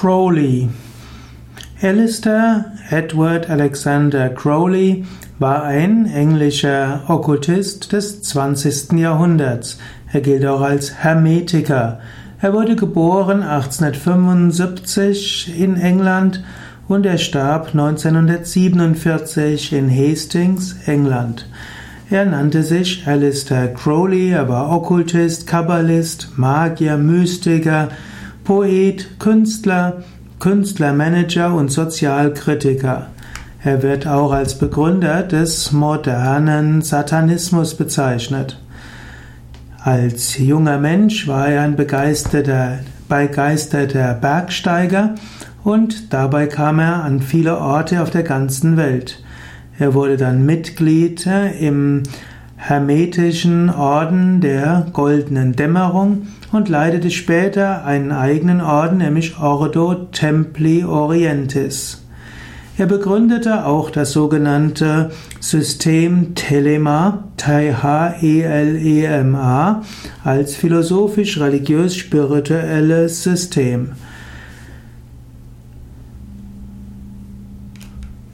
Crowley Alistair Edward Alexander Crowley war ein englischer Okkultist des 20. Jahrhunderts. Er gilt auch als Hermetiker. Er wurde geboren 1875 in England und er starb 1947 in Hastings, England. Er nannte sich Alistair Crowley, er war Okkultist, Kabbalist, Magier, Mystiker, Poet, Künstler, Künstlermanager und Sozialkritiker. Er wird auch als Begründer des modernen Satanismus bezeichnet. Als junger Mensch war er ein begeisterter, begeisterter Bergsteiger und dabei kam er an viele Orte auf der ganzen Welt. Er wurde dann Mitglied im Hermetischen Orden der Goldenen Dämmerung und leitete später einen eigenen Orden, nämlich Ordo Templi Orientis. Er begründete auch das sogenannte System Telema, T-H-E-L-E-M-A, als philosophisch-religiös-spirituelles System.